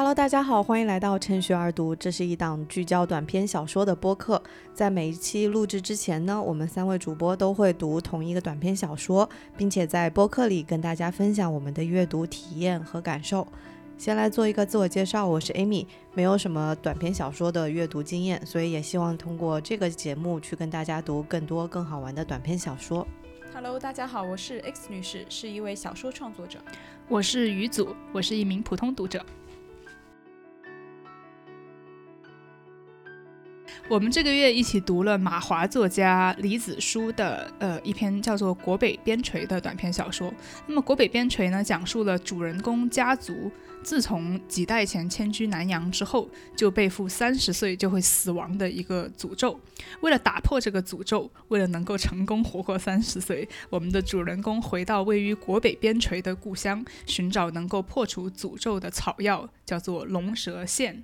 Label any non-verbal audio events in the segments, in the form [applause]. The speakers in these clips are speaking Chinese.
Hello，大家好，欢迎来到趁虚而读。这是一档聚焦短篇小说的播客。在每一期录制之前呢，我们三位主播都会读同一个短篇小说，并且在播客里跟大家分享我们的阅读体验和感受。先来做一个自我介绍，我是 Amy，没有什么短篇小说的阅读经验，所以也希望通过这个节目去跟大家读更多更好玩的短篇小说。Hello，大家好，我是 X 女士，是一位小说创作者。我是于祖，我是一名普通读者。我们这个月一起读了马华作家李子书的呃一篇叫做《国北边陲》的短篇小说。那么《国北边陲》呢，讲述了主人公家族自从几代前迁居南阳之后，就背负三十岁就会死亡的一个诅咒。为了打破这个诅咒，为了能够成功活过三十岁，我们的主人公回到位于国北边陲的故乡，寻找能够破除诅咒的草药，叫做龙舌线。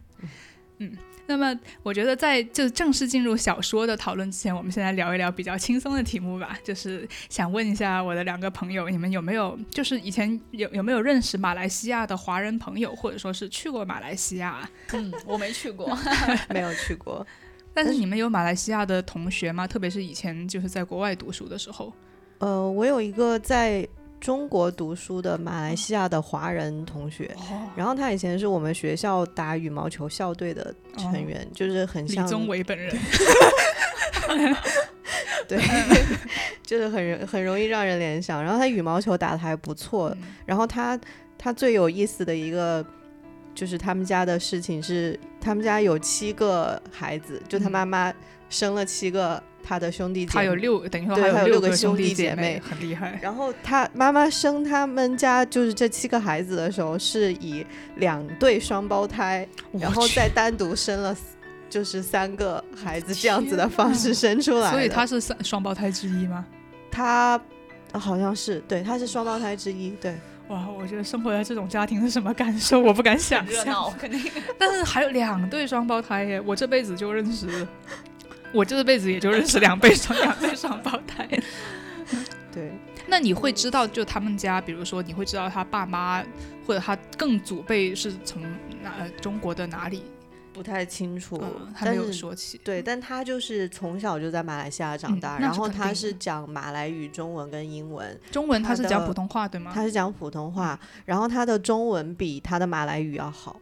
那么，我觉得在就正式进入小说的讨论之前，我们先来聊一聊比较轻松的题目吧。就是想问一下我的两个朋友，你们有没有就是以前有有没有认识马来西亚的华人朋友，或者说是去过马来西亚？[laughs] 嗯，我没去过，[laughs] 没有去过。[laughs] 但是你们有马来西亚的同学吗？特别是以前就是在国外读书的时候。呃，我有一个在。中国读书的马来西亚的华人同学，然后他以前是我们学校打羽毛球校队的成员，就是很像李宗伟本人。[laughs] 对，[laughs] 就是很很容易让人联想。然后他羽毛球打的还不错。然后他他最有意思的一个就是他们家的事情是，他们家有七个孩子，就他妈妈生了七个。他的兄弟姐妹，他有六，等于说还有六个兄弟姐妹，很厉害。然后他妈妈生他们家就是这七个孩子的时候，是以两对双胞胎，然后再单独生了就是三个孩子这样子的方式生出来。所以他是双双胞胎之一吗？他好像是，对，他是双胞胎之一。对，哇，我觉得生活在这种家庭是什么感受？[laughs] 我不敢想象。热闹肯定，但是还有两对双胞胎耶，我这辈子就认识。我这辈子也就认识两倍双两倍双胞胎，[laughs] 对。那你会知道，就他们家，比如说，你会知道他爸妈或者他更祖辈是从哪中国的哪里？不太清楚，他没有说起。对，但他就是从小就在马来西亚长大，然后他是讲马来语、中文跟英文。中文他是讲普通话对吗？他是讲普通话，然后他的中文比他的马来语要好。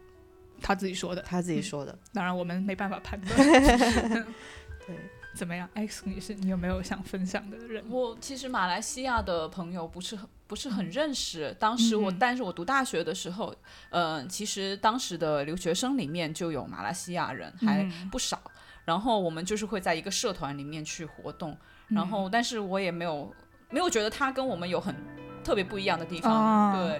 他自己说的，他自己说的。当然，我们没办法判断。[laughs] [laughs] 对，怎么样？X 女士，你有没有想分享的人？我其实马来西亚的朋友不是很不是很认识。当时我，但是我读大学的时候，嗯，其实当时的留学生里面就有马来西亚人，还不少。然后我们就是会在一个社团里面去活动，然后但是我也没有没有觉得他跟我们有很。特别不一样的地方，对。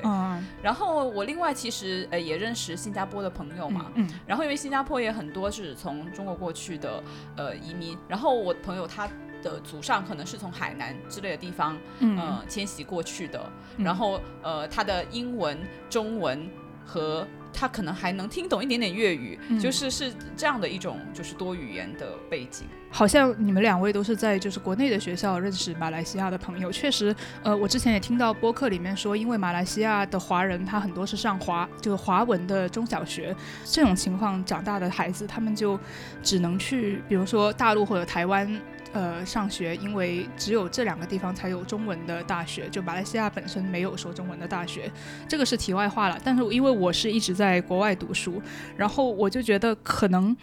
然后我另外其实呃也认识新加坡的朋友嘛，嗯。然后因为新加坡也很多是从中国过去的呃移民，然后我朋友他的祖上可能是从海南之类的地方嗯迁徙过去的，然后呃他的英文、中文和。他可能还能听懂一点点粤语，就是是这样的一种就是多语言的背景。好像你们两位都是在就是国内的学校认识马来西亚的朋友。确实，呃，我之前也听到播客里面说，因为马来西亚的华人他很多是上华就是华文的中小学，这种情况长大的孩子，他们就只能去比如说大陆或者台湾。呃，上学，因为只有这两个地方才有中文的大学，就马来西亚本身没有说中文的大学，这个是题外话了。但是因为我是一直在国外读书，然后我就觉得可能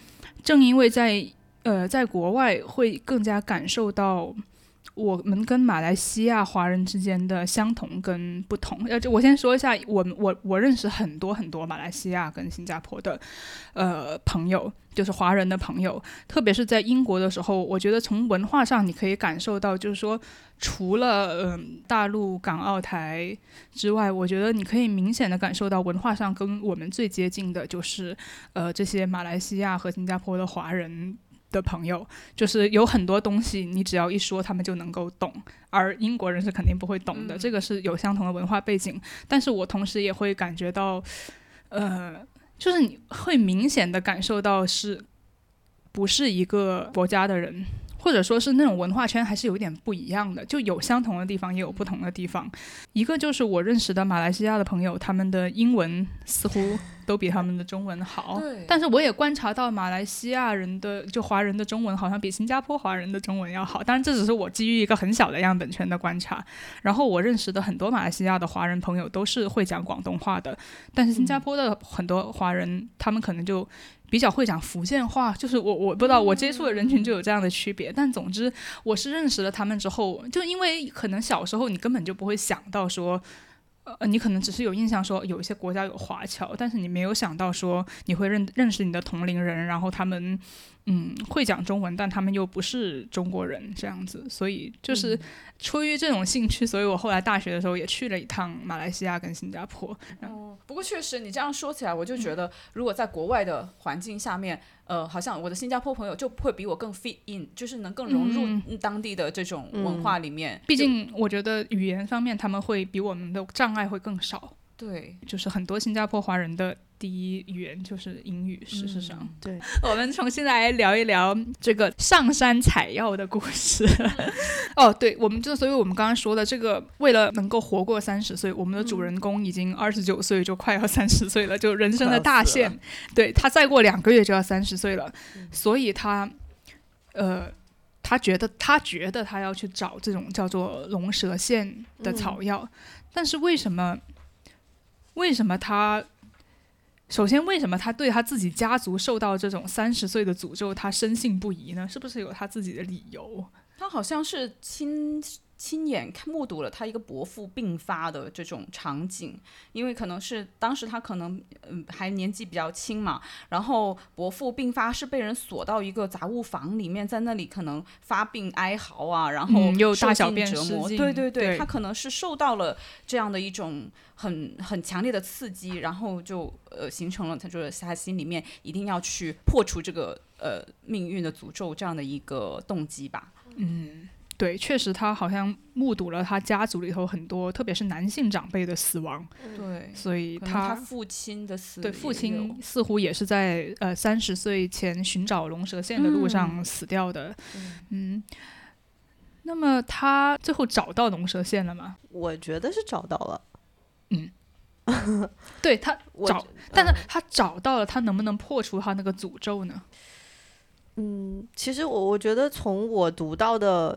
正因为在呃在国外会更加感受到。我们跟马来西亚华人之间的相同跟不同，呃，我先说一下，我我我认识很多很多马来西亚跟新加坡的，呃，朋友，就是华人的朋友，特别是在英国的时候，我觉得从文化上你可以感受到，就是说，除了嗯大陆港澳台之外，我觉得你可以明显的感受到文化上跟我们最接近的，就是呃这些马来西亚和新加坡的华人。的朋友就是有很多东西，你只要一说，他们就能够懂，而英国人是肯定不会懂的。这个是有相同的文化背景，但是我同时也会感觉到，呃，就是你会明显的感受到是不是一个国家的人。或者说是那种文化圈还是有点不一样的，就有相同的地方，也有不同的地方。一个就是我认识的马来西亚的朋友，他们的英文似乎都比他们的中文好。对但是我也观察到马来西亚人的就华人的中文好像比新加坡华人的中文要好，当然这只是我基于一个很小的样本圈的观察。然后我认识的很多马来西亚的华人朋友都是会讲广东话的，但是新加坡的很多华人他们可能就。比较会讲福建话，就是我我不知道我接触的人群就有这样的区别，但总之我是认识了他们之后，就因为可能小时候你根本就不会想到说，呃，你可能只是有印象说有一些国家有华侨，但是你没有想到说你会认认识你的同龄人，然后他们嗯会讲中文，但他们又不是中国人这样子，所以就是出于这种兴趣，所以我后来大学的时候也去了一趟马来西亚跟新加坡。哦，不过确实你这样说起来，我就觉得如果在国外的环境下面，呃，好像我的新加坡朋友就会比我更 fit in，就是能更融入当地的这种文化里面。毕竟我觉得语言方面他们会比我们的障碍会更少。对，就是很多新加坡华人的第一语言就是英语。事实上，对，我们重新来聊一聊这个上山采药的故事。[laughs] 哦，对，我们就所以我们刚刚说的这个，为了能够活过三十岁，我们的主人公已经二十九岁，就快要三十岁了，就人生的大限。对他再过两个月就要三十岁了，所以他，呃。他觉得，他觉得他要去找这种叫做龙舌线的草药，但是为什么？为什么他？首先，为什么他对他自己家族受到这种三十岁的诅咒，他深信不疑呢？是不是有他自己的理由？他好像是亲。亲眼看目睹了他一个伯父病发的这种场景，因为可能是当时他可能嗯还年纪比较轻嘛，然后伯父病发是被人锁到一个杂物房里面，在那里可能发病哀嚎啊，然后又大小便折磨，对对对，他可能是受到了这样的一种很很强烈的刺激，然后就呃形成了他就是他心里面一定要去破除这个呃命运的诅咒这样的一个动机吧，嗯。对，确实，他好像目睹了他家族里头很多，特别是男性长辈的死亡。对，所以他父亲的死，对，父亲似乎也是在呃三十岁前寻找龙蛇线的路上死掉的。嗯，那么他最后找到龙蛇线了吗？我觉得是找到了。嗯，[laughs] 对他 [laughs] 找，但是他找到了，他能不能破除他那个诅咒呢？嗯，其实我我觉得从我读到的。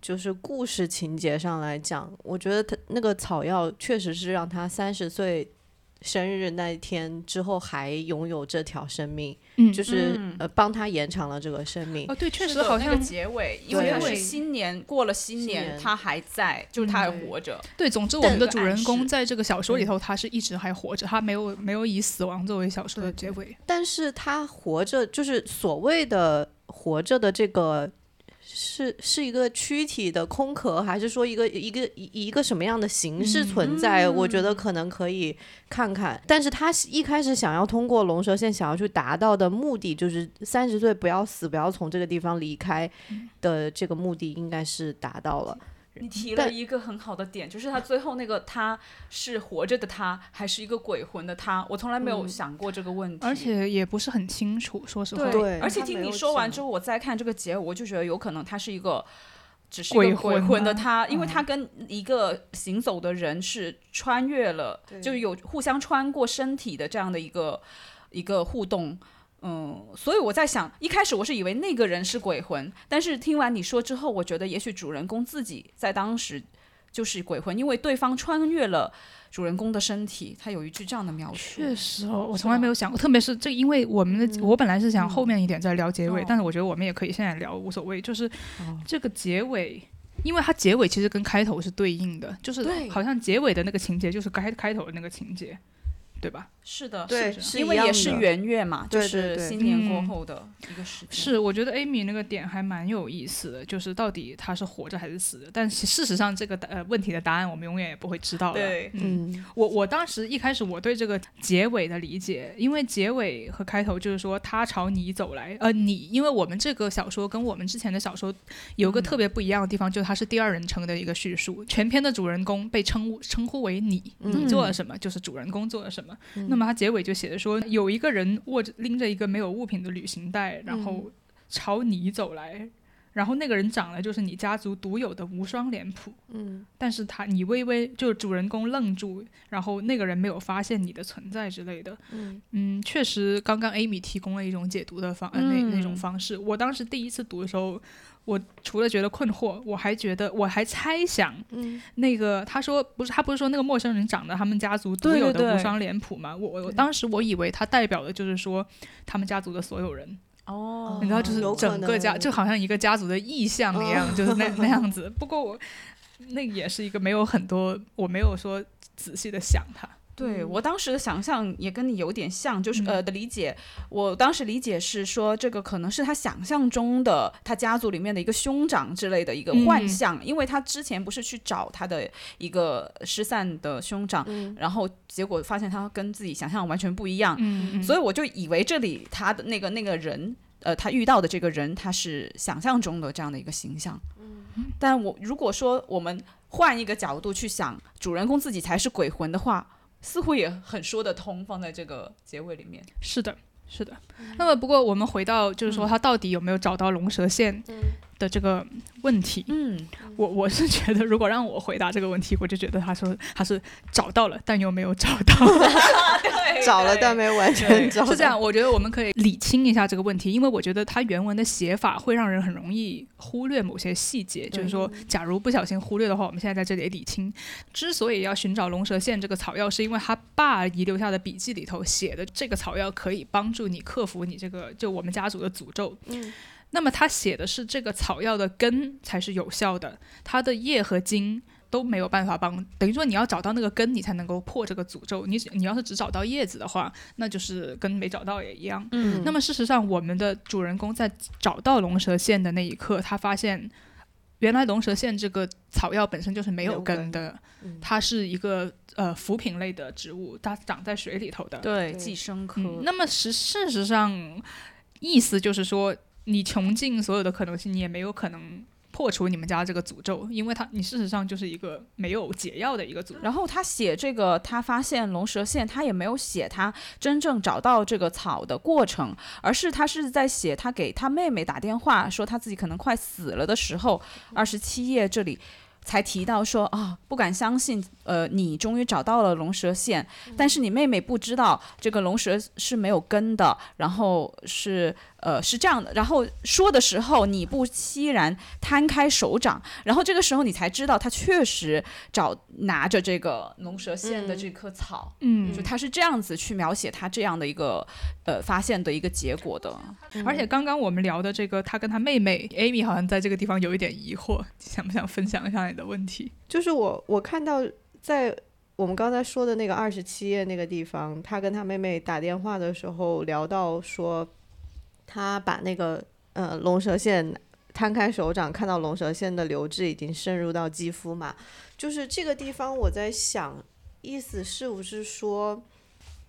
就是故事情节上来讲，我觉得他那个草药确实是让他三十岁生日那一天之后还拥有这条生命，嗯，就是呃帮他延长了这个生命。哦，对，确实好像结尾，因为他是新年过了新年，他还在，就是他还活着。对，总之我们的主人公在这个小说里头，他是一直还活着，他没有没有以死亡作为小说的结尾。但是他活着，就是所谓的活着的这个。是是一个躯体的空壳，还是说一个一个一一个什么样的形式存在？我觉得可能可以看看。但是他一开始想要通过龙蛇线想要去达到的目的，就是三十岁不要死，不要从这个地方离开的这个目的，应该是达到了。你提了一个很好的点，就是他最后那个他是活着的他，还是一个鬼魂的他？我从来没有想过这个问题，而且也不是很清楚，说实话。对，而且听你说完之后，我再看这个结尾，我就觉得有可能他是一个只是鬼魂的他，因为他跟一个行走的人是穿越了，就有互相穿过身体的这样的一个一个互动。嗯，所以我在想，一开始我是以为那个人是鬼魂，但是听完你说之后，我觉得也许主人公自己在当时就是鬼魂，因为对方穿越了主人公的身体。他有一句这样的描述。确实哦，我从来没有想过，特别是这，因为我们的我本来是想后面一点再聊结尾，但是我觉得我们也可以现在聊，无所谓。就是这个结尾，因为它结尾其实跟开头是对应的，就是好像结尾的那个情节就是开开头的那个情节。对吧？是的，对，因为也是元月嘛，就是新年过后的一个时间。是，我觉得 Amy 那个点还蛮有意思的，就是到底他是活着还是死的？但事实上，这个呃问题的答案我们永远也不会知道的。对，嗯，我我当时一开始我对这个结尾的理解，因为结尾和开头就是说他朝你走来，呃，你，因为我们这个小说跟我们之前的小说有个特别不一样的地方，就是它是第二人称的一个叙述，全篇的主人公被称称呼为你，你做了什么就是主人公做了什么。那么他结尾就写的说，有一个人握着拎着一个没有物品的旅行袋，然后朝你走来，然后那个人长了就是你家族独有的无双脸谱，嗯，但是他你微微就主人公愣住，然后那个人没有发现你的存在之类的，嗯。嗯，确实，刚刚 Amy 提供了一种解读的方，呃、那嗯那种方式。我当时第一次读的时候，我除了觉得困惑，我还觉得我还猜想，嗯那个他说不是他不是说那个陌生人长得他们家族独有的无双脸谱吗？我我我当时我以为他代表的就是说他们家族的所有人，哦你知道，就是整个家就好像一个家族的意象一样，哦就是那 [laughs] 那样子。不过我那也是一个没有很多，我没有说仔细的想它。对嗯我当时的想象也跟你有点像，就是、嗯呃的理解。我当时理解是说，这个可能是他想象中的他家族里面的一个兄长之类的一个幻嗯象，因为他之前不是去找他的一个失散的兄长，嗯然后结果发现他跟自己想象完全不一样，嗯所以我就以为这里他的那个那个人。呃，他遇到的这个人，他是想象中的这样的一个形象。嗯但我如果说我们换一个角度去想，主人公自己才是鬼魂的话，似乎也很说得通，放在这个结尾里面。是的，是的。那么不过我们回到就是说他到底有没有找到龙蛇线的这个问题，嗯，我我是觉得如果让我回答这个问题，我就觉得他说他是找到了，但又没有找到。[laughs] 对找了但没完全找到，是这样，我觉得我们可以理清一下这个问题，因为我觉得他原文的写法会让人很容易忽略某些细节。就是说，假如不小心忽略的话，我们现在在这里理清。之所以要寻找龙蛇线这个草药，是因为他爸遗留下的笔记里头写的这个草药可以帮助你克服你这个就我们家族的诅咒。嗯那么他写的是这个草药的根才是有效的，它的叶和茎都没有办法帮，等于说你要找到那个根，你才能够破这个诅咒。你你要是只找到叶子的话，那就是跟没找到也一样。嗯那么事实上，我们的主人公在找到龙舌线的那一刻，他发现原来龙舌线这个草药本身就是没有根根的，嗯它是一个呃浮萍类的植物，它长在水里头的。对，对寄生科。嗯，那么实事实上，意思就是说，你穷尽所有的可能性，你也没有可能破除你们家这个诅咒，因为他你事实上就是一个没有解药的一个诅咒。然后他写这个，他发现龙蛇线，他也没有写他真正找到这个草的过程，而是他是在写他给他妹妹打电话说他自己可能快死了的时候，二十七页这里才提到说啊，不敢相信，呃，你终于找到了龙蛇线，但是你妹妹不知道这个龙蛇是没有根的，然后是呃是这样的，然后说的时候你不期然摊开手掌，然后这个时候你才知道他确实找拿着这个龙蛇线的这棵草，嗯。就他是这样子去描写他这样的一个呃发现的一个结果的。而且刚刚我们聊的这个，他跟他妹妹 Amy 好像在这个地方有一点疑惑，[laughs] 想不想分享一下你的问题？就是我我看到在我们刚才说的那个二十七页那个地方，他跟他妹妹打电话的时候聊到说，他把那个呃龙舌线摊开手掌，看到龙舌线的流质已经渗入到肌肤嘛，就是这个地方我在想，意思是不是说？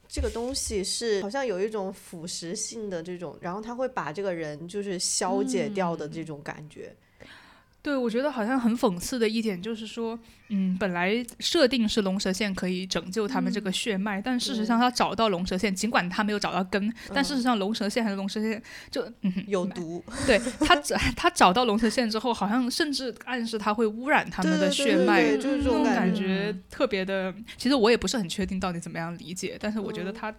这个东西是好像有一种腐蚀性的这种，然后它会把这个人就是消解掉的这种感觉。对，我觉得好像很讽刺的一点就是说，嗯，本来设定是龙蛇线可以拯救他们这个血脉，但事实上他找到龙蛇线，尽管他没有找到根，但事实上龙蛇线还是龙蛇线，就嗯有毒，对他找他找到龙蛇线之后，好像甚至暗示他会污染他们的对对对血脉，对就是这种种感觉特别的。其实我也不是很确定到底怎么样理解，但是我觉得嗯他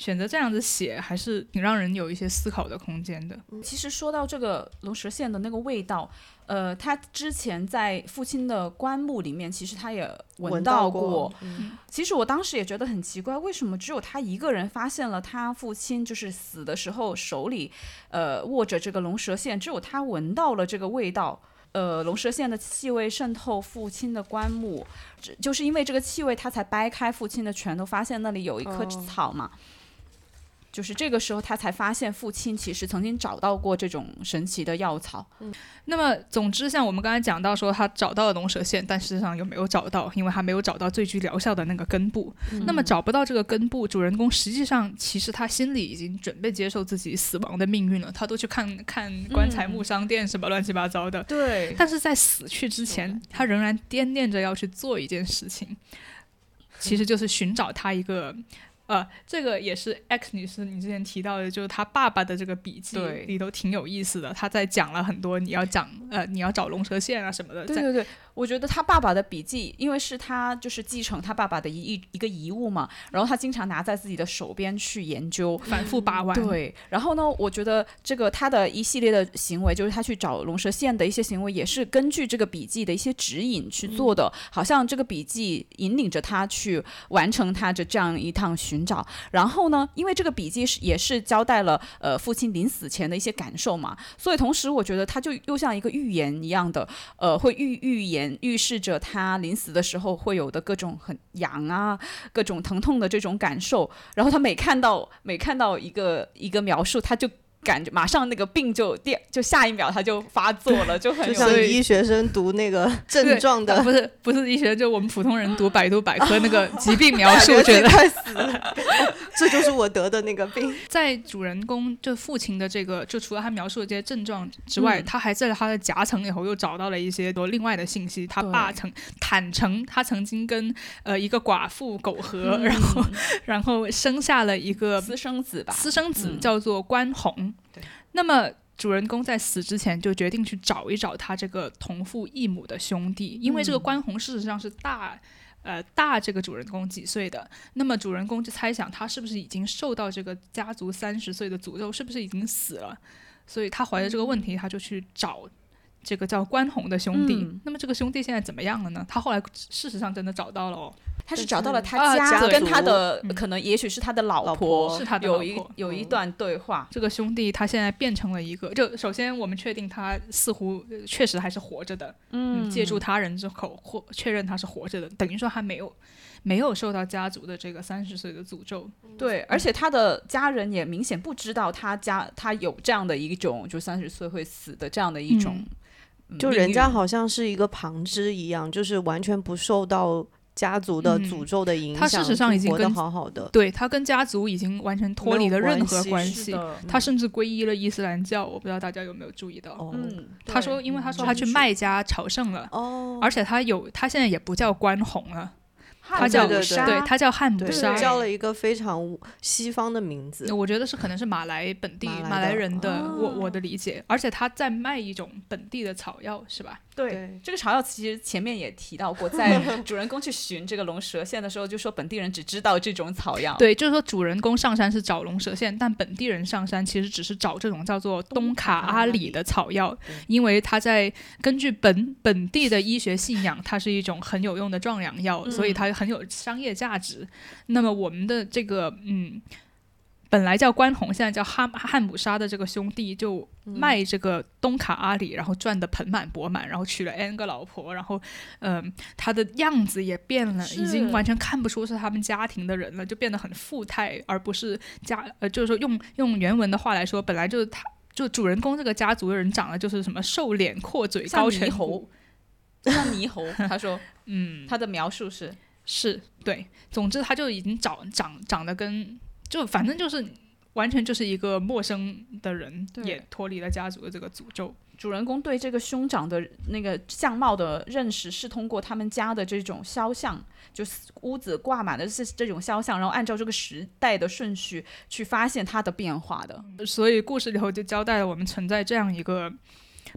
选择这样子写，还是挺让人有一些思考的空间的。其实说到这个龙蛇线的那个味道，呃，他之前在父亲的棺木里面，其实他也闻到过。嗯其实我当时也觉得很奇怪，为什么只有他一个人发现了他父亲就是死的时候手里，呃，握着这个龙蛇线，只有他闻到了这个味道。呃，龙蛇线的气味渗透父亲的棺木，只就是因为这个气味，他才掰开父亲的拳头，发现那里有一棵哦草嘛。就是这个时候，他才发现父亲其实曾经找到过这种神奇的药草。那么，总之，像我们刚才讲到说，他找到了龙舌线，但事实上又没有找到，因为他没有找到最具疗效的那个根部。那么，找不到这个根部，主人公实际上其实他心里已经准备接受自己死亡的命运了，他都去看看棺材木商店什么乱七八糟的。对但是在死去之前，他仍然惦念着要去做一件事情，其实就是寻找他一个呃，这个也是 X 女士你之前提到的，就是她爸爸的这个笔记里头挺有意思的，他在讲了很多你要讲呃你要找龙蛇线啊什么的。对对对，我觉得他爸爸的笔记，因为是他就是继承他爸爸的一一一个遗物嘛，然后他经常拿在自己的手边去研究，反复把玩。对，然后呢，我觉得这个他的一系列的行为，就是他去找龙蛇线的一些行为，也是根据这个笔记的一些指引去做的，好像这个笔记引领着他去完成他的这样一趟寻寻找。然后呢，因为这个笔记是也是交代了呃父亲临死前的一些感受嘛，所以同时我觉得他就又像一个预言一样的，呃，会预预言预示着他临死的时候会有的各种很痒啊、各种疼痛的这种感受。然后他每看到每看到一个一个描述，他就。感觉马上那个病就第就下一秒他就发作了，[laughs] 就很像医学生读那个症状的，[laughs] 不是不是医学生，就我们普通人读百度百科那个疾病描述，[laughs] 觉得。快死了，这就是我得的那个病。在主人公就父亲的这个，就除了他描述的这些症状之外，他还在他的夹层里头又找到了一些多另外的信息。他爸曾坦诚，他曾经跟呃一个寡妇苟合，然后然后生下了一个私生子吧，私生子叫做关宏。对，那么主人公在死之前就决定去找一找他这个同父异母的兄弟，因为这个关宏事实上是大，呃大这个主人公几岁的。那么主人公就猜想他是不是已经受到这个家族三十岁的诅咒，是不是已经死了？所以他怀着这个问题，他就去找。这个叫关宏的兄弟，那么这个兄弟现在怎么样了呢？他后来事实上真的找到了哦，他是找到了他家跟他的可能也许是他的老婆，是他的有一有一段对话。这个兄弟他现在变成了一个，就首先我们确定他似乎确实还是活着的，嗯，借助他人之口或确认他是活着的，等于说还没有没有受到家族的这个三十岁的诅咒。对，而且他的家人也明显不知道他家他有这样的一种就三十岁会死的这样的一种。就人家好像是一个旁支一样，就是完全不受到家族的诅咒的影响。他事实上已经活得好好的，对他跟家族已经完全脱离了任何关系。他甚至皈依了伊斯兰教，我不知道大家有没有注意到。嗯，他说，因为他说他去麦家朝圣了，而且他有，他现在也不叫关宏了。他叫对他叫汉姆沙，叫了一个非常西方的名字。我觉得是可能是马来本地马来人的，我我的理解。而且他在卖一种本地的草药，是吧？对，这个草药其实前面也提到过，在 [laughs] 主人公去寻这个龙蛇线的时候，就说本地人只知道这种草药。对，就是说主人公上山是找龙蛇线，但本地人上山其实只是找这种叫做东卡阿里的草药，因为他在根据本本地的医学信仰，它是一种很有用的壮阳药，所以它很有商业价值。那么我们的这个嗯。本来叫关宏，现在叫汉汉姆沙的这个兄弟就卖这个东卡阿里，然后赚得盆满钵满，然后娶了 n 个老婆，然后，嗯，他的样子也变了，已经完全看不出是他们家庭的人了，就变得很富态，而不是家，呃，就是说用用原文的话来说，本来就是他，就主人公这个家族的人长得就是什么瘦脸阔嘴高像猕猴，[laughs] 像猕猴，他说，嗯，他的描述是是对，总之他就已经长长长得跟。就反正就是完全就是一个陌生的人，也脱离了家族的这个诅咒。主人公对这个兄长的那个相貌的认识是通过他们家的这种肖像，就是屋子挂满的是这种肖像，然后按照这个时代的顺序去发现他的变化的。所以故事里头就交代了我们存在这样一个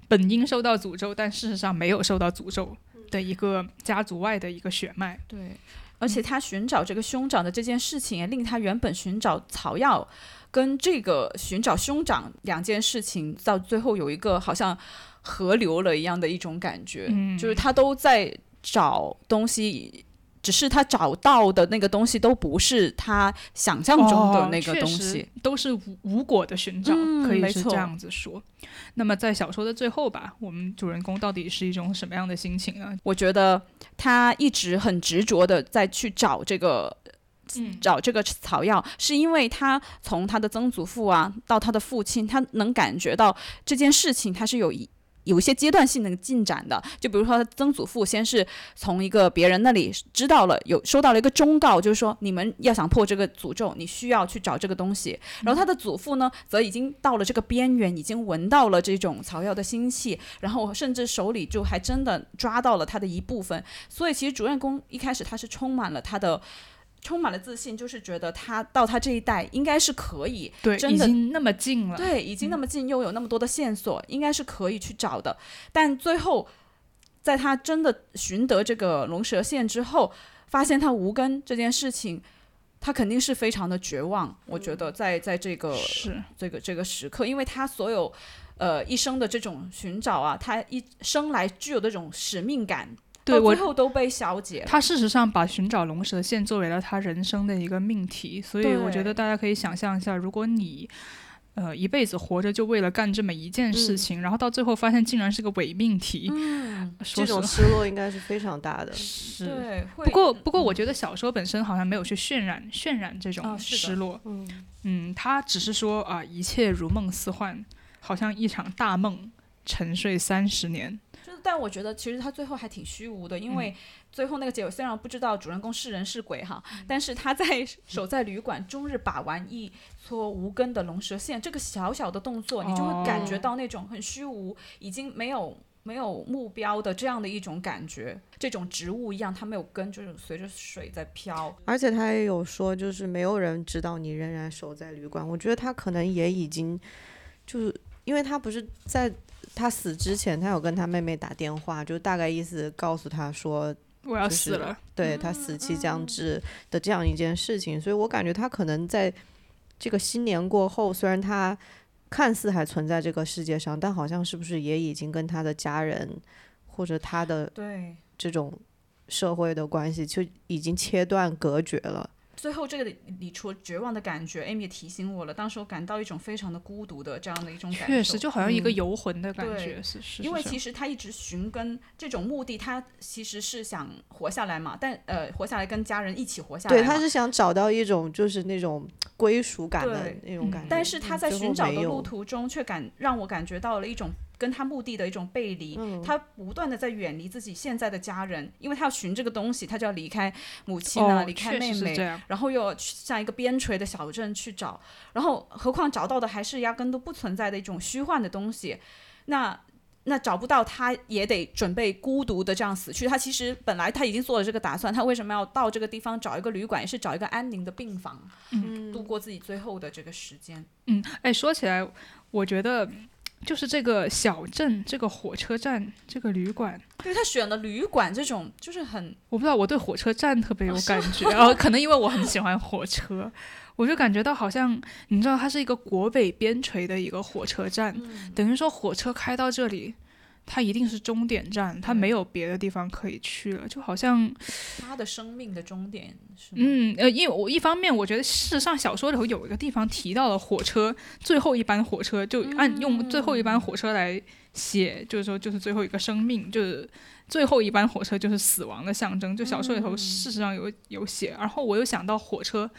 本应受到诅咒，但事实上没有受到诅咒的一个家族外的一个血脉。对。而且他寻找这个兄长的这件事情，也令他原本寻找草药，跟这个寻找兄长两件事情，到最后有一个好像合流了一样的一种感觉，就是他都在找东西。只是他找到的那个东西都不是他想象中的那个东西，都是无无果的寻找，可以是这样子说。那么在小说的最后吧，我们主人公到底是一种什么样的心情呢？我觉得他一直很执着的在去找这个，找这个草药，是因为他从他的曾祖父啊到他的父亲，他能感觉到这件事情他是有一。有一些阶段性的进展的，就比如说曾祖父先是从一个别人那里知道了，有收到了一个忠告，就是说你们要想破这个诅咒，你需要去找这个东西。然后他的祖父呢，则已经到了这个边缘，已经闻到了这种草药的腥气，然后甚至手里就还真的抓到了他的一部分。所以其实主人公一开始他是充满了他的。充满了自信，就是觉得他到他这一代应该是可以，对，真的那么近了，对，已经那么近，又有那么多的线索，应该是可以去找的。但最后，在他真的寻得这个龙蛇线之后，发现他无根这件事情，他肯定是非常的绝望。我觉得在在这个是这个这个时刻，因为他所有呃一生的这种寻找啊，他一生来具有的这种使命感。对，最后都被消解。他事实上把寻找龙蛇线作为了他人生的一个命题，所以我觉得大家可以想象一下，如果你呃一辈子活着就为了干这么一件事情，然后到最后发现竟然是个伪命题，嗯，这种失落应该是非常大的。是，对。不过不过，我觉得小说本身好像没有去渲染渲染这种失落，嗯嗯，他只是说啊，一切如梦似幻，好像一场大梦，沉睡三十年。但我觉得其实他最后还挺虚无的，因为最后那个结尾虽然不知道主人公是人是鬼哈，[laughs] 但是他在守在旅馆终日把玩一撮无根的龙舌线，这个小小的动作，你就会感觉到那种很虚无，已经没有没有目标的这样的一种感觉，这种植物一样，它没有根，就是随着水在飘。而且他也有说，就是没有人知道你仍然守在旅馆。我觉得他可能也已经，就是因为他不是在。他死之前，他有跟他妹妹打电话，就大概意思告诉他说我要死了，对他死期将至的这样一件事情。所以我感觉他可能在这个新年过后，虽然他看似还存在这个世界上，但好像是不是也已经跟他的家人或者他的对这种社会的关系就已经切断隔绝了。最后这个里除了绝望的感觉，Amy 也提醒我了。当时我感到一种非常的孤独的这样的一种感受，确实就好像一个游魂的感觉。是是。因为其实他一直寻根这种目的，他其实是想活下来嘛。但呃，活下来跟家人一起活下来。对，他是想找到一种就是那种归属感的那种感觉。但是他在寻找的路途中，却感让我感觉到了一种。跟他目的的一种背离，他不断的在远离自己现在的家人，因为他要寻这个东西，他就要离开母亲啊，离开妹妹，然后又要去向一个边陲的小镇去找，然后何况找到的还是压根都不存在的一种虚幻的东西，那那找不到他也得准备孤独的这样死去。他其实本来他已经做了这个打算，他为什么要到这个地方找一个旅馆，也是找一个安宁的病房，嗯，度过自己最后的这个时间。嗯，哎，说起来，我觉得。就是这个小镇，这个火车站，这个旅馆，对他选了旅馆这种，就是很，我不知道，我对火车站特别有感觉，然后可能因为我很喜欢火车，我就感觉到好像，你知道，它是一个国北边陲的一个火车站，等于说火车开到这里。它一定是终点站，它没有别的地方可以去了，就好像它的生命的终点是。嗯呃，因为我一方面我觉得事实上小说里头有一个地方提到了火车最后一班火车，就按用最后一班火车来写，就是说就是最后一个生命，就是最后一班火车就是死亡的象征，就小说里头事实上有有写，然后我又想到火车。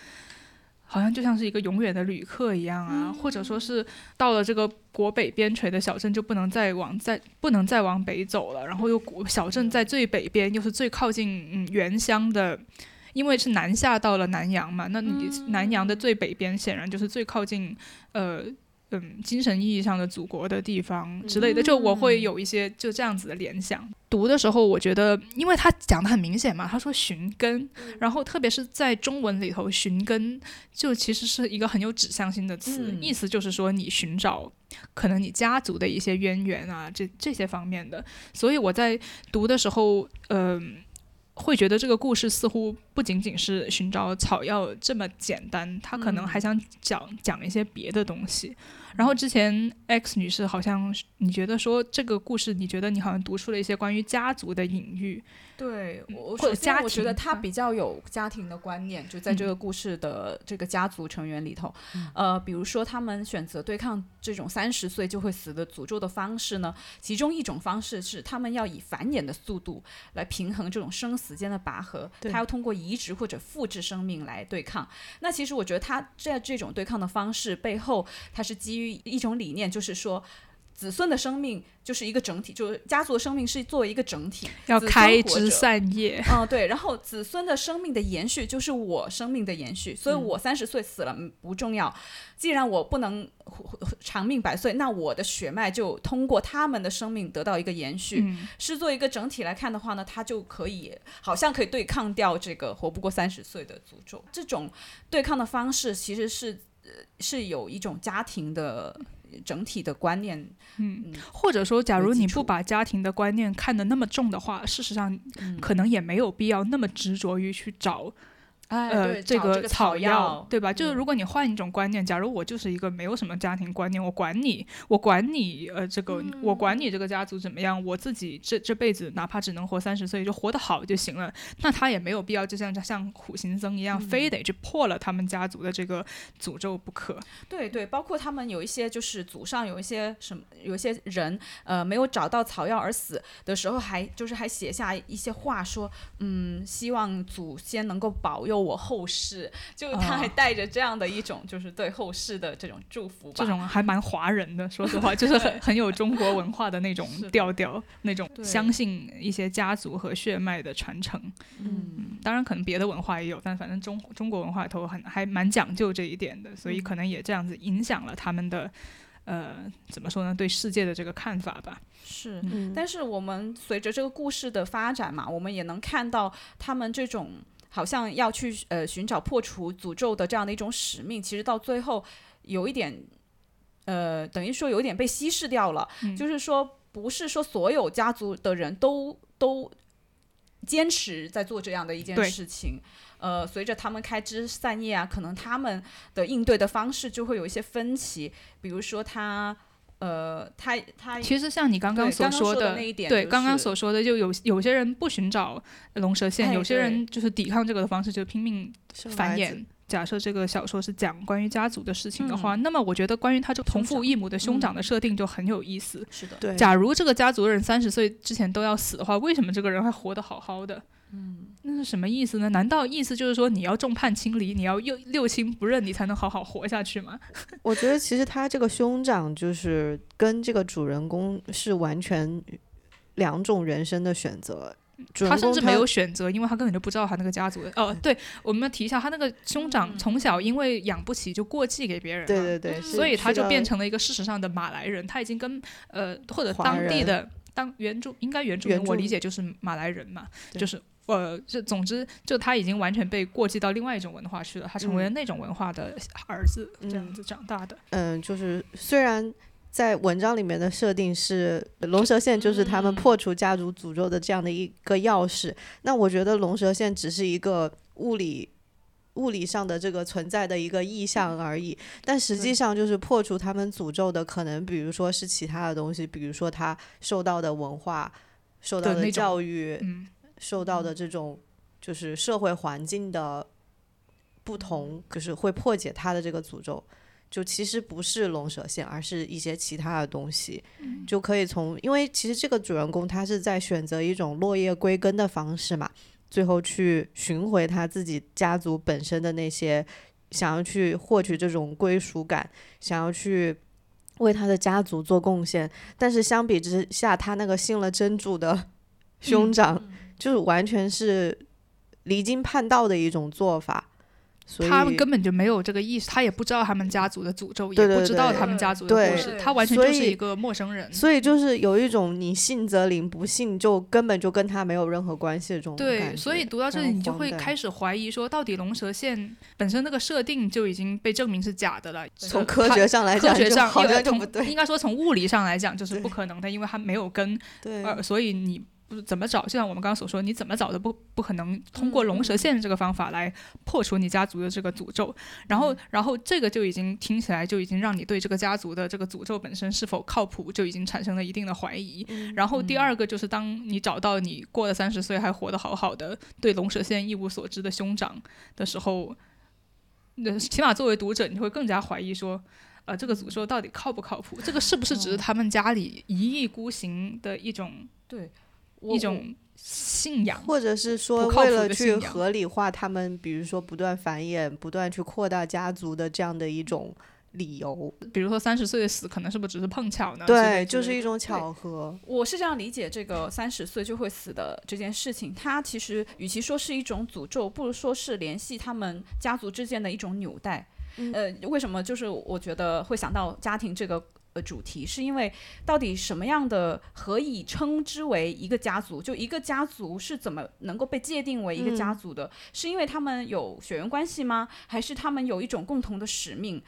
好像就像是一个永远的旅客一样啊，或者说是到了这个国北边陲的小镇就不能再往再不能再往北走了，然后又小镇在最北边，又是最靠近嗯原乡的，因为是南下到了南阳嘛，那你南阳的最北边显然就是最靠近呃。嗯，精神意义上的祖国的地方之类的，就我会有一些就这样子的联想。读的时候，我觉得，因为他讲的很明显嘛，他说寻根，然后特别是在中文里头，寻根就其实是一个很有指向性的词，意思就是说你寻找可能你家族的一些渊源啊，这这些方面的。所以我在读的时候，嗯。会觉得这个故事似乎不仅仅是寻找草药这么简单，他可能还想讲讲一些别的东西。然后之前 X 女士好像你觉得说这个故事，你觉得你好像读出了一些关于家族的隐喻。对，我我觉得他比较有家庭的观念，就在这个故事的这个家族成员里头，呃，比如说他们选择对抗这种三十岁就会死的诅咒的方式呢，其中一种方式是他们要以繁衍的速度来平衡这种生死间的拔河，他要通过移植或者复制生命来对抗。那其实我觉得他在这种对抗的方式背后，它是基于一种理念，就是说。子孙的生命就是一个整体，就是家族的生命是作为一个整体，要开枝散叶。嗯，对，然后子孙的生命的延续就是我生命的延续，所以嗯我三十岁死了嗯不重要。既然我不能长命百岁，那我的血脉就通过他们的生命得到一个延续。嗯，是做一个整体来看的话呢，它就可以好像可以对抗掉这个活不过三十岁的诅咒。这种对抗的方式其实是呃是有一种家庭的整体的观念。嗯或者说，假如你不把家庭的观念看得那么重的话，事实上嗯可能也没有必要那么执着于去找哎，呃这，个草药，对吧？就是嗯如果你换一种观念，假如我就是一个没有什么家庭观念，我管你，我管你，呃，这个、我管你这个家族怎么样，我自己这这辈子哪怕只能活三十岁，就活得好就行了。那他也没有必要就像像苦行僧一样，非得去破了他们家族的这个诅咒不可。对对，包括他们有一些就是祖上有一些什么，有一些人呃没有找到草药而死的时候还，就是还写下一些话说，嗯，希望祖先能够保佑我后世，就他还哦带着这样的一种就是对后世的这种祝福吧。这种还蛮华人的，说实话，就是很很有中国文化的那种调调，那种相信一些家族和血脉的传承。嗯，当然，可能别的文化也有，但反正中中国文化里头很还蛮讲究这一点的，所以可能也这样子影响了他们的，呃，怎么说呢，对世界的这个看法吧。是。嗯，但是我们随着这个故事的发展嘛，我们也能看到他们这种好像要去呃寻找破除诅咒的这样的一种使命，其实到最后有一点呃，等于说有一点被稀释掉了。嗯就是说，不是说所有家族的人都都坚持在做这样的一件事情。呃，随着他们开枝散叶啊，可能他们的应对的方式就会有一些分歧。比如说他，呃，他他其实像你刚刚对所刚刚说的的，那一点就对刚刚所说的，就有有些人不寻找龙蛇线，哎有些人就是抵抗这个的方式，就拼命繁衍。假设这个小说是讲关于家族的事情的嗯话，那么我觉得关于他这个同父异母的兄长嗯的设定就很有意思。是的，对，假如这个家族的人三十岁之前都要死的话，为什么这个人还活得好好的？嗯，那是什么意思呢？难道意思就是说你要众叛亲离，你要六六亲不认，你才能好好活下去吗？[laughs] 我觉得其实他这个兄长就是跟这个主人公是完全两种人生的选择。他甚至没有选择，因为他根本就不知道他那个家族的。哦，对，我们要提一下，他那个兄长嗯从小因为养不起就过继给别人了，对对对，所以他就变成了一个事实上的马来人，他已经跟呃或者当地的当原住应该原住民，我理解就是马来人嘛，就是。呃，就总之，就他已经完全被过继到另外一种文化去了，他成为了嗯那种文化的儿子，这样嗯子长大的。嗯，就是虽然在文章里面的设定是龙蛇线就是他们嗯破除家族诅咒的这样的一个钥匙，那我觉得龙蛇线只是一个物理。物理上的这个存在的一个意象而已，但实际上就是破除他们诅咒的可能，比如说是其他的东西，比如说他受到的文化、受到的教育、嗯，受到的这种就是社会环境的不同，就是会破解他的这个诅咒。就其实不是龙蛇线，而是一些其他的东西，就可以从，因为其实这个主人公他是在选择一种落叶归根的方式嘛，最后去寻回他自己家族本身的那些，想要去获取这种归属感，想要去为他的家族做贡献，但是相比之下，他那个信了真主的 [laughs] 兄长，就是完全是离经叛道的一种做法，所以他们根本就没有这个意识，他也不知道他们家族的诅咒，对对也不知道他们家族的故事，对他完全就是一个陌生人。所以就是有一种你信则灵，不信就根本就跟他没有任何关系的这种感对，觉所以读到这里，你就会开始怀疑说，到底龙蛇线本身那个设定就已经被证明是假的了。从科学上来讲，科学上，就好像就不对。应该说从物理上来讲就是不可能的，因为它没有根，对，呃，所以你不怎么找，就像我们刚刚所说，你怎么找都不不可能通过龙蛇线这个方法来破除你家族的这个诅咒。然后，然后这个就已经听起来就已经让你对这个家族的这个诅咒本身是否靠谱就已经产生了一定的怀疑。然后第二个就是当你找到你过了三十岁还活得好好的，对龙蛇线一无所知的兄长的时候，那起码作为读者，你会更加怀疑说。呃，这个诅咒到底靠不靠谱？这个是不是只是他们家里一意孤行的一种对，我一种信仰？或者是说为了去合理化他们，比如说不断繁衍、不断去扩大家族的这样的一种理由。比如说三十岁的死，可能是不是只是碰巧呢？对，就是一种巧合。我是这样理解这个三十岁就会死的这件事情，它其实与其说是一种诅咒，不如说是联系他们家族之间的一种纽带。呃，为什么？就是我觉得会想到家庭这个。呃，主题是因为到底什么样的何以称之为一个家族？就一个家族是怎么能够被界定为一个家族的？是因为他们有血缘关系吗？还是他们有一种共同的使命？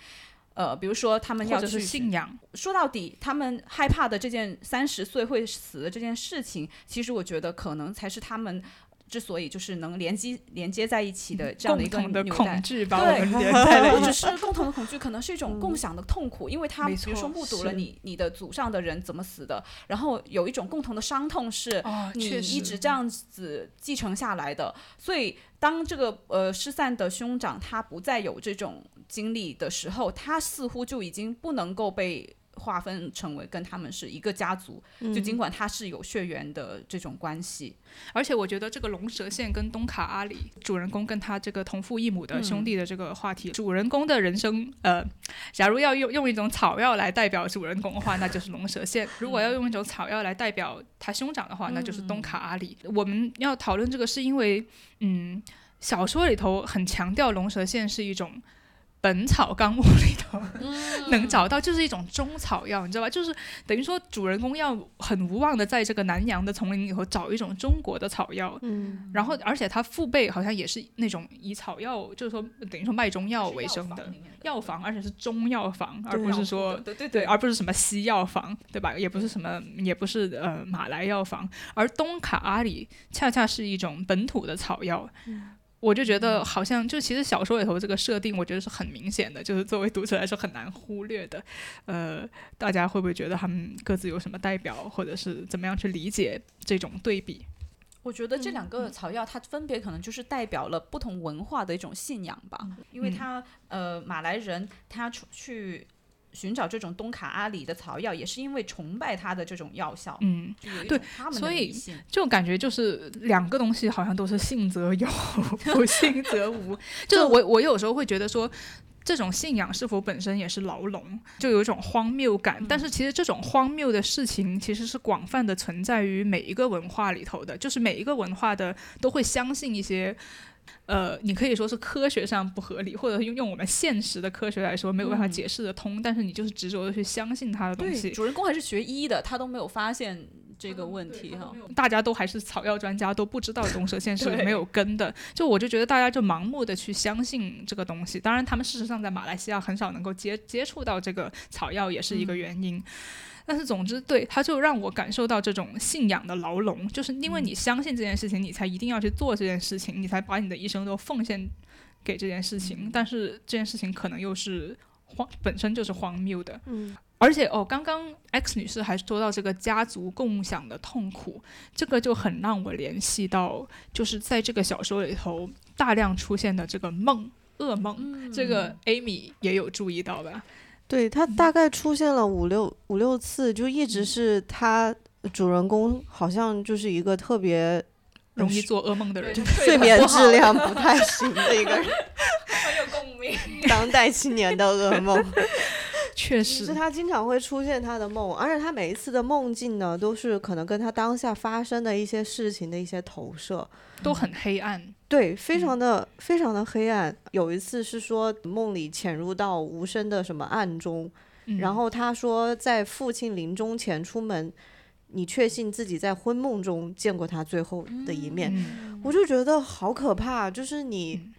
呃，比如说他们要去信仰。说到底，他们害怕的这件三十岁会死的这件事情，其实我觉得可能才是他们。之所以就是能连接连接在一起的这样的一个纽带，对，不只是共同的恐惧，可能是一种共享的痛苦，因为他比如说目睹了你你的祖上的人怎么死的，然后有一种共同的伤痛是你一直这样子继承下来的，所以当这个呃失散的兄长他不再有这种经历的时候，他似乎就已经不能够被。划分成为跟他们是一个家族，就尽管他是有血缘的这种关系，而且我觉得这个龙蛇线跟东卡阿里主人公跟他这个同父异母的兄弟的这个话题，主人公的人生，呃，假如要用用一种草药来代表主人公的话，那就是龙蛇线；[laughs] 如果要用一种草药来代表他兄长的话，那就是东卡阿里。我们要讨论这个是因为，嗯，小说里头很强调龙蛇线是一种。《本草纲目》里头能找到，就是一种中草药，你知道吧？就是等于说，主人公要很无望的在这个南洋的丛林里头找一种中国的草药，嗯，然后而且他父辈好像也是那种以草药，就是说等于说卖中药为生的药房，而且是中药房，而不是说对对对，而不是什么西药房，对吧？也不是什么，也不是呃马来药房，而东卡阿里恰恰是一种本土的草药。我就觉得好像就其实小说里头这个设定，我觉得是很明显的，就是作为读者来说很难忽略的。呃，大家会不会觉得他们各自有什么代表，或者是怎么样去理解这种对比？我觉得这两个草药，它分别可能就是代表了不同文化的一种信仰吧，因为它呃马来人他去。寻找这种东卡阿里的草药，也是因为崇拜它的这种药效。嗯，对，所以就感觉就是两个东西好像都是信则有，[laughs] 不信则无。就是我我有时候会觉得说，这种信仰是否本身也是牢笼，就有一种荒谬感。但是其实这种荒谬的事情，其实是广泛的存在于每一个文化里头的，就是每一个文化的都会相信一些。呃，你可以说是科学上不合理，或者用用我们现实的科学来说没有办法解释得通，但是你就是执着的去相信他的东西。主人公还是学医的，他都没有发现这个问题哈。大家都还是草药专家，都不知道东蛇线是没有根的。就我就觉得大家就盲目的去相信这个东西。当然，他们事实上在马来西亚很少能够接接触到这个草药，也是一个原因。但是总之，对他就让我感受到这种信仰的牢笼，就是因为你相信这件事情，你才一定要去做这件事情，你才把你的一生都奉献给这件事情。但是这件事情可能又是荒，本身就是荒谬的。嗯，而且哦，刚刚 X 女士还说到这个家族共享的痛苦，这个就很让我联系到，就是在这个小说里头大量出现的这个梦、噩梦，这个 Amy 也有注意到吧？对他大概出现了五六五六次，就一直是他主人公，好像就是一个特别容易做噩梦的人，睡眠质量不太行的一个人，[laughs] 很有共鸣。当代青年的噩梦。确实，是他经常会出现他的梦，而且他每一次的梦境呢，都是可能跟他当下发生的一些事情的一些投射，都很黑暗。对，非常的非常的黑暗。有一次是说梦里潜入到无声的什么暗中，然后他说在父亲临终前出门，你确信自己在昏梦中见过他最后的一面，我就觉得好可怕，就是你。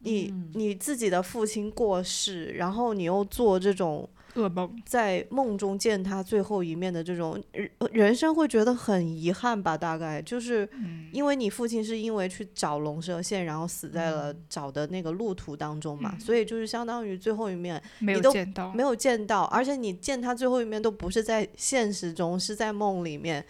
你你自己的父亲过世，然后你又做这种。噩梦，在梦中见他最后一面的这种人人生会觉得很遗憾吧？大概就是因为你父亲是因为去找龙蛇线，然后死在了找的那个路途当中嘛，所以就是相当于最后一面没有见到，没有见到，而且你见他最后一面都不是在现实中，是在梦里面，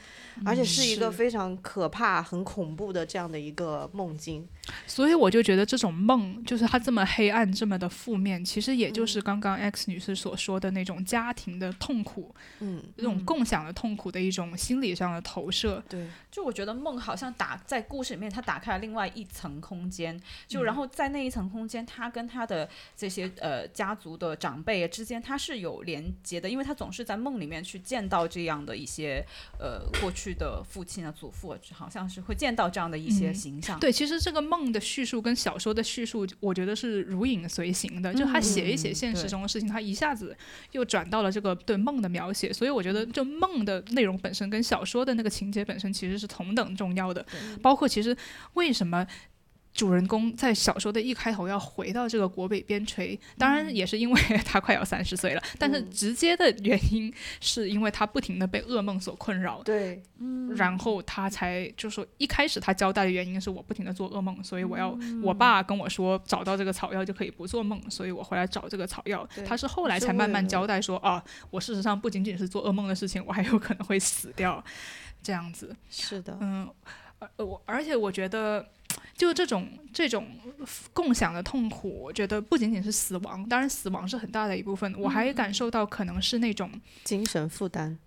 而且是一个非常可怕、很恐怖的这样的一个梦境。所以我就觉得这种梦，就是它这么黑暗、这么的负面，其实也就是刚刚 X 女士所说的那种家庭的痛苦，嗯，那种共享的痛苦的一种心理上的投射。对，就我觉得梦好像打在故事里面，它打开了另外一层空间，就然后在那一层空间，他跟他的这些呃家族的长辈之间，他是有连接的，因为他总是在梦里面去见到这样的一些呃过去的父亲啊、祖父，好像是会见到这样的一些形象。对，其实这个梦的叙述跟小说的叙述，我觉得是如影随形的。就他写一写现实中的事情，他一下子又转到了这个对梦的描写。所以我觉得，就梦的内容本身跟小说的那个情节本身其实是同等重要的。包括其实为什么。主人公在小说的一开头要回到这个国北边陲，当然也是因为 [laughs] 他快要三十岁了，但是直接的原因是因为他不停的被噩梦所困扰。对，嗯，然后他才就说一开始他交代的原因是我不停的做噩梦，所以我要我爸跟我说找到这个草药就可以不做梦，所以我回来找这个草药。他是后来才慢慢交代说啊，我事实上不仅仅是做噩梦的事情，我还有可能会死掉，这样子。是的，嗯，而，我而且我觉得。就这种这种共享的痛苦，我觉得不仅仅是死亡，当然死亡是很大的一部分，我还感受到可能是那种精神负担，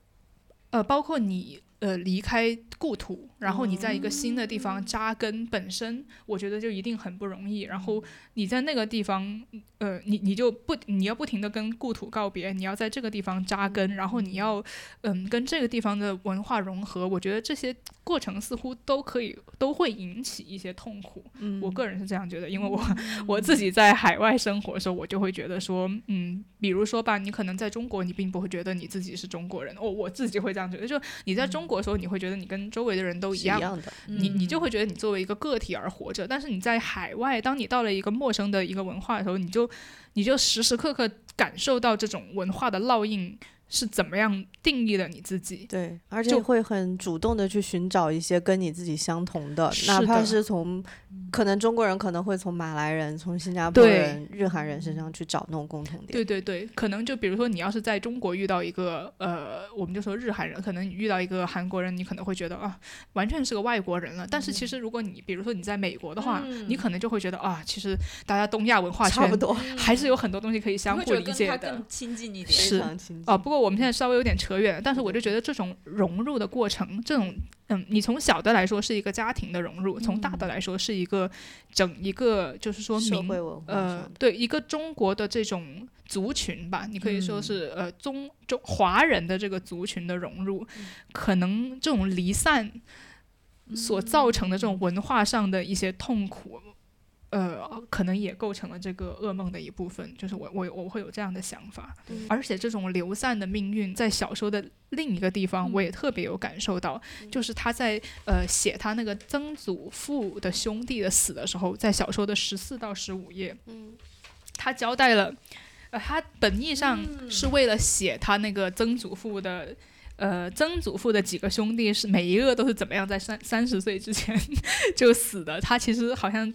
呃，包括你。呃，离开故土，然后你在一个新的地方扎根，本身我觉得就一定很不容易。然后你在那个地方，呃，你你就不你要不停的跟故土告别，你要在这个地方扎根，然后你要嗯跟这个地方的文化融合。我觉得这些过程似乎都可以都会引起一些痛苦。嗯，我个人是这样觉得，因为我 [laughs] 我自己在海外生活的时候，我就会觉得说，嗯，比如说吧，你可能在中国，你并不会觉得你自己是中国人。哦，我自己会这样觉得，就你在中。过时候你会觉得你跟周围的人都一样，的，你你就会觉得你作为一个个体而活着。但是你在海外，当你到了一个陌生的一个文化的时候，你就你就时时刻刻感受到这种文化的烙印。是怎么样定义的你自己？对，而且会很主动的去寻找一些跟你自己相同的，哪怕是从可能中国人可能会从马来人、从新加坡人、日韩人身上去找那种共同点。对对对，可能就比如说你要是在中国遇到一个呃，我们就说日韩人，可能你遇到一个韩国人，你可能会觉得啊，完全是个外国人了。但是其实如果你比如说你在美国的话，你可能就会觉得啊，其实大家东亚文化差不多，还是有很多东西可以相互理解的，更亲近一点，是啊。不过我们现在稍微有点扯远了，但是我就觉得这种融入的过程，这种嗯，你从小的来说是一个家庭的融入，从大的来说是一个整一个就是说明呃，对一个中国的这种族群吧，你可以说是呃中中华人的这个族群的融入，可能这种离散所造成的这种文化上的一些痛苦。呃，可能也构成了这个噩梦的一部分，就是我我我会有这样的想法，而且这种流散的命运，在小说的另一个地方，我也特别有感受到，就是他在呃写他那个曾祖父的兄弟的死的时候，在小说的十四到十五页，他交代了，呃，他本意上是为了写他那个曾祖父的，呃，曾祖父的几个兄弟是每一个都是怎么样在三三十岁之前 [laughs] 就死的，他其实好像。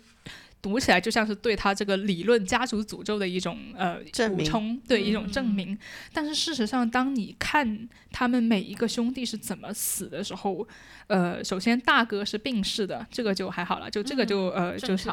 读起来就像是对他这个理论家族诅咒的一种呃补充，对一种证明。但是事实上，当你看他们每一个兄弟是怎么死的时候，呃，首先大哥是病逝的，这个就还好了，就这个就呃就是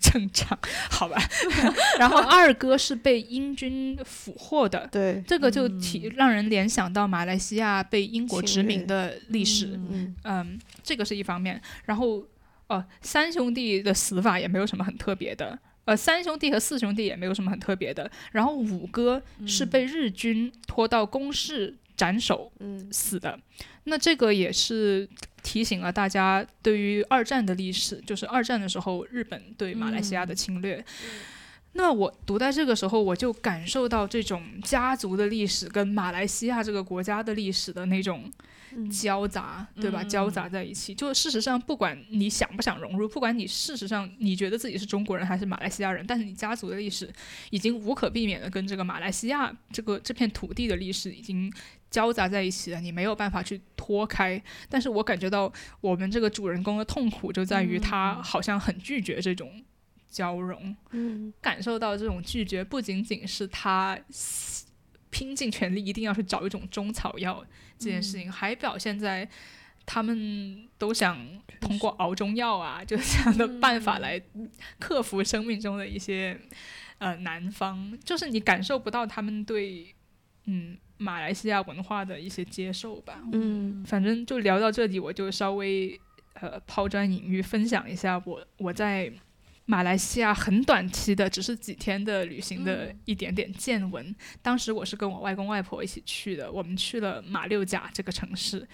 正常，好吧。[laughs] 然后二哥是被英军俘获的，对，这个就体让人联想到马来西亚被英国殖民的历史，嗯，这个是一方面。然后。哦，三兄弟的死法也没有什么很特别的，呃，三兄弟和四兄弟也没有什么很特别的，然后五哥是被日军拖到工事斩首死的，那这个也是提醒了大家对于二战的历史，就是二战的时候日本对马来西亚的侵略。那我读在这个时候，我就感受到这种家族的历史跟马来西亚这个国家的历史的那种。交杂，对吧？交杂在一起，就事实上，不管你想不想融入，不管你事实上你觉得自己是中国人还是马来西亚人，但是你家族的历史已经无可避免的跟这个马来西亚这个这片土地的历史已经交杂在一起了，你没有办法去脱开。但是我感觉到我们这个主人公的痛苦就在于他好像很拒绝这种交融，嗯，感受到这种拒绝不仅仅是他。拼尽全力，一定要去找一种中草药这件事情，还表现在他们都想通过熬中药啊，就这样的办法来克服生命中的一些呃难方，就是你感受不到他们对嗯马来西亚文化的一些接受吧。嗯，反正就聊到这里，我就稍微呃抛砖引玉，分享一下我我在马来西亚很短期的，只是几天的旅行的一点点见闻。当时我是跟我外公外婆一起去的，我们去了马六甲这个城市。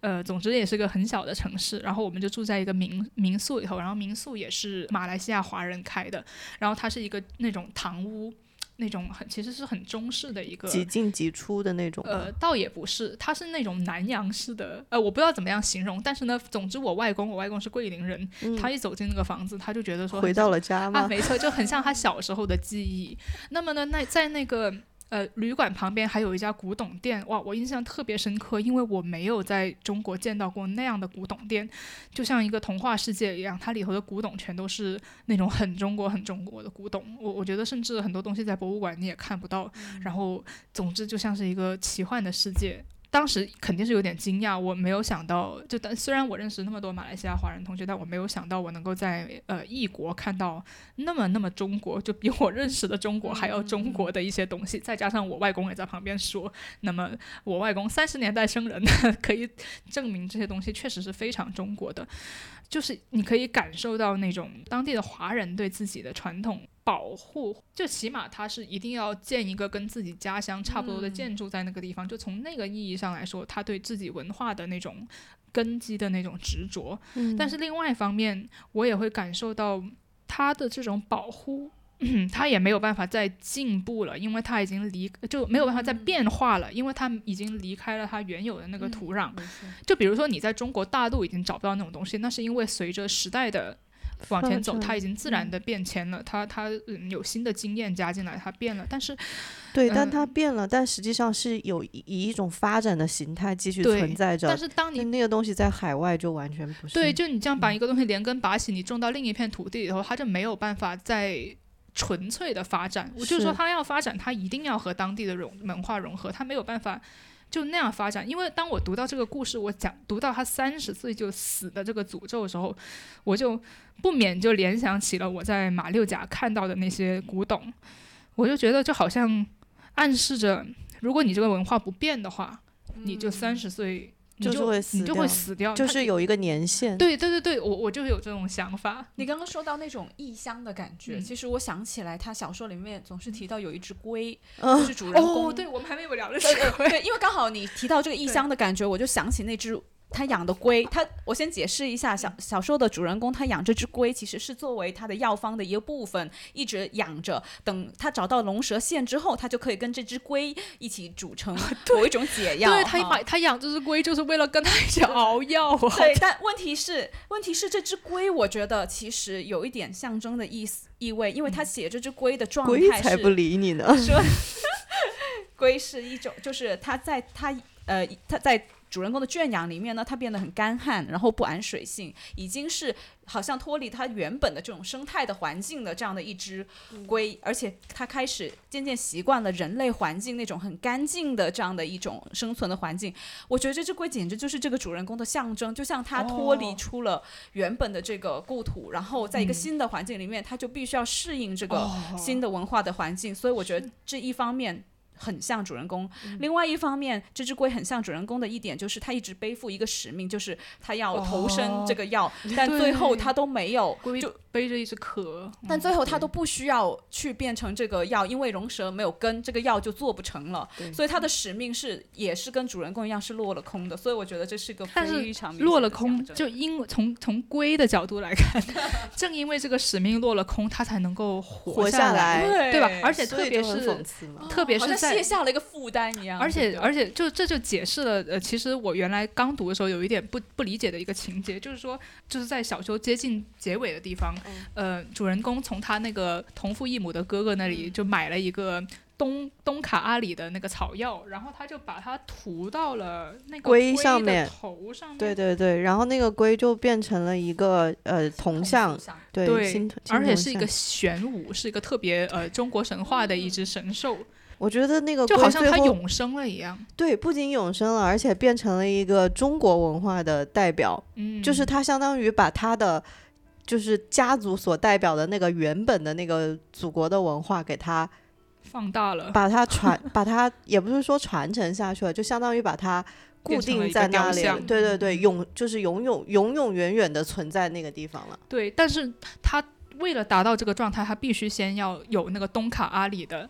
呃，总之也是个很小的城市，然后我们就住在一个民民宿里头，然后民宿也是马来西亚华人开的，然后它是一个那种堂屋，那种很其实是很中式的一个几进几出的那种。呃，倒也不是，它是那种南洋式的，呃，我不知道怎么样形容，但是呢，总之我外公，我外公是桂林人，他一走进那个房子，他就觉得说回到了家吗？啊，没错，就很像他 [laughs] 小时候的记忆。那么呢，那在那个。呃，旅馆旁边还有一家古董店，哇，我印象特别深刻，因为我没有在中国见到过那样的古董店，就像一个童话世界一样，它里头的古董全都是那种很中国、很中国的古董。我我觉得甚至很多东西在博物馆你也看不到，然后总之就像是一个奇幻的世界。当时肯定是有点惊讶，我没有想到，就但虽然我认识那么多马来西亚华人同学，但我没有想到我能够在呃异国看到那么那么中国，就比我认识的中国还要中国的一些东西。再加上我外公也在旁边说，那么我外公 [laughs] 三十年代生人，[laughs] 可以证明这些东西确实是非常中国的。就是你可以感受到那种当地的华人对自己的传统。保护，就起码他是一定要建一个跟自己家乡差不多的建筑在那个地方。就从那个意义上来说，他对自己文化的那种根基的那种执着。但是另外一方面，我也会感受到他的这种保护，[clears throat] 他也没有办法再进步了，因为他已经离就没有办法再变化了，因为他已经离开了他原有的那个土壤。就比如说你在中国大陆已经找不到那种东西，那是因为随着时代的。往前走，它已经自然的变迁了。它它有新的经验加进来，它变了。但是，对，但它变了，但实际上是有以一种发展的形态继续存在着。但是当你那个东西在海外就完全不是。对，就你这样把一个东西连根拔起，你种到另一片土地里头，它就没有办法再纯粹的发展。我就是说，它要发展，它一定要和当地的融文化融合，它没有办法。就那样发展，因为当我读到这个故事，我讲读到他三十岁就死的这个诅咒的时候，我就不免就联想起了我在马六甲看到的那些古董，我就觉得就好像暗示着，如果你这个文化不变的话，你就三十岁。就是会死，你就会死掉，就是有一个年限。对对对对，我我就有这种想法。你刚刚说到那种异乡的感觉，其实我想起来，他小说里面总是提到有一只龟，[laughs] 就是主人公。哦，对，我们还没有聊的个。对，因为刚好你提到这个异乡的感觉，我就想起那只。他养的龟，他我先解释一下小小说的主人公，他养这只龟其实是作为他的药方的一个部分，一直养着。等他找到龙蛇线之后，他就可以跟这只龟一起煮成某一种解药。对他买他养这只龟就是为了跟他一起熬药。对，但问题是，问题是这只龟，我觉得其实有一点象征的意思意味，因为他写这只龟的状态是才不理你呢。说 [laughs] 龟是一种，就是他在他呃他在。主人公的圈养里面呢，它变得很干旱，然后不谙水性，已经是好像脱离它原本的这种生态的环境的这样的一只龟，而且它开始渐渐习惯了人类环境那种很干净的这样的一种生存的环境。我觉得这只龟简直就是这个主人公的象征，就像它脱离出了原本的这个故土，然后在一个新的环境里面，它就必须要适应这个新的文化的环境。所以我觉得这一方面。很像主人公。另外一方面，这只龟很像主人公的一点就是，它一直背负一个使命，就是它要投身这个药，[laughs] 但最后它都没有，就背着一只壳。但最后它都不需要去变成这个药，因为龙蛇没有根，这个药就做不成了。所以它的使命是，也是跟主人公一样是落了空的。所以我觉得这是个非常落了空。就因为从从龟的角度来看，[laughs] 正因为这个使命落了空，它才能够活下来，对吧？而且特别是特别是。卸下了一个负担一样，而且而且就这就解释了呃，其实我原来刚读的时候有一点不不理解的一个情节，就是说就是在小说接近结尾的地方，呃，主人公从他那个同父异母的哥哥那里就买了一个东东卡阿里的那个草药，然后他就把它涂到了那个龟上面。头上面。对对对，然后那个龟就变成了一个呃铜像，对，对，而且是一个玄武，是一个特别呃中国神话的一只神兽。我觉得那个就好像它永生了一样。对，不仅永生了，而且变成了一个中国文化的代表。嗯，就是他相当于把他的就是家族所代表的那个原本的那个祖国的文化给他。放大了，[laughs] 把它传，把它也不是说传承下去了，就相当于把它固定在那里。对对对，永就是永永永永远远的存在那个地方了。对，但是他为了达到这个状态，他必须先要有那个东卡阿里的，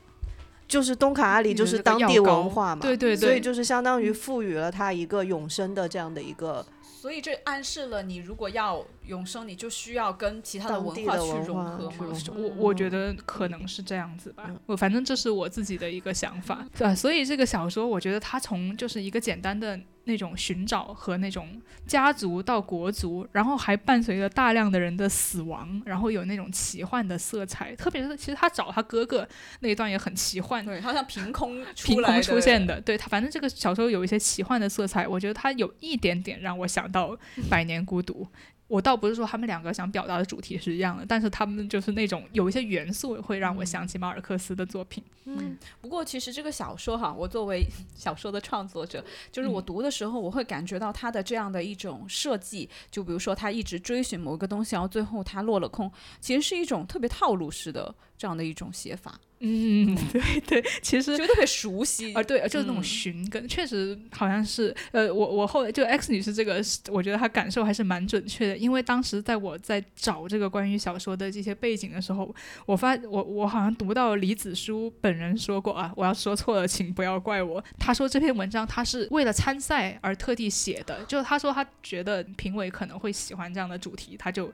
就是东卡阿里就是当地文化嘛。对对对，所以就是相当于赋予了它一个永生的这样的一个。所以这暗示了你如果要永生，你就需要跟其他的文化去融合吗？我我觉得可能是这样子吧。我反正这是我自己的一个想法。对，所以这个小说，我觉得它从就是一个简单的。那种寻找和那种家族到国族，然后还伴随着大量的人的死亡，然后有那种奇幻的色彩。特别是其实他找他哥哥那一段也很奇幻，对，好像凭空凭空出现的。对他，反正这个小说有一些奇幻的色彩，我觉得他有一点点让我想到《百年孤独》。我倒不是说他们两个想表达的主题是一样的，但是他们就是那种有一些元素会让我想起马尔克斯的作品。嗯，不过其实这个小说哈，我作为 [laughs] 小说的创作者，就是我读的时候，我会感觉到他的这样的一种设计，就比如说他一直追寻某一个东西，然后最后他落了空，其实是一种特别套路式的这样的一种写法。嗯，[laughs] 对对，其实就特别熟悉啊，对，就是那种寻根，确实好像是，呃，我我后来就 X 女士这个，我觉得她感受还是蛮准确的，因为当时在我在找这个关于小说的这些背景的时候，我发我我好像读到李子书本人说过啊，我要说错了，请不要怪我。他说这篇文章他是为了参赛而特地写的，就是他说他觉得评委可能会喜欢这样的主题，他就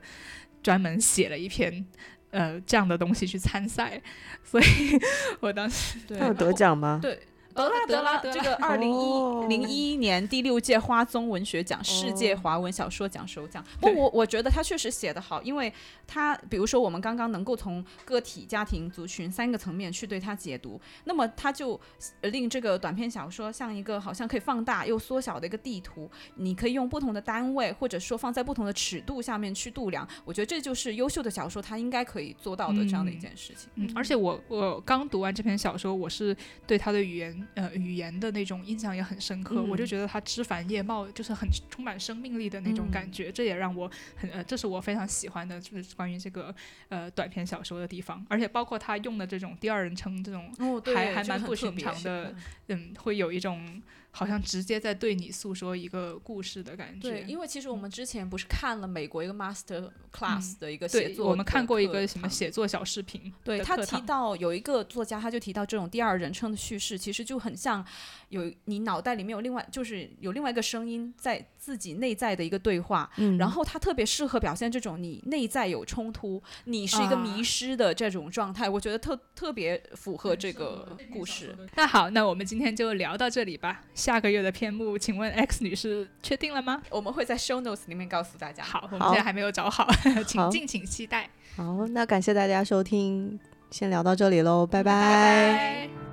专门写了一篇。呃，这样的东西去参赛，所以 [laughs] 我当时他有得奖吗？对。得啦得啦，这个二零一零一一年第六届花宗文学奖世界华文小说奖首奖。不，我我觉得他确实写得好，因为他比如说我们刚刚能够从个体、家庭、族群三个层面去对他解读，那么他就令这个短篇小说像一个好像可以放大又缩小的一个地图，你可以用不同的单位或者说放在不同的尺度下面去度量。我觉得这就是优秀的小说他应该可以做到的这样的一件事情。嗯，而且我我刚读完这篇小说，我是对他的语言。呃，语言的那种印象也很深刻，我就觉得他枝繁叶茂，就是很充满生命力的那种感觉，这也让我很呃，这是我非常喜欢的，就是关于这个呃短篇小说的地方，而且包括他用的这种第二人称这种，还还蛮不寻常的，嗯，会有一种。好像直接在对你诉说一个故事的感觉。对，因为其实我们之前不是看了美国一个 master class 的一个写作，我们看过一个什么写作小视频。对他提到有一个作家，他就提到这种第二人称的叙事，其实就很像有你脑袋里面有另外，就是有另外一个声音在自己内在的一个对话。嗯。然后他特别适合表现这种你内在有冲突，你是一个迷失的这种状态。我觉得特特别符合这个故事。那好，那我们今天就聊到这里吧。下个月的篇目，请问 X 女士确定了吗？我们会在 Show Notes 里面告诉大家。好，我们现在还没有找好，[laughs] 请敬请期待。好，那感谢大家收听，先聊到这里喽，拜拜。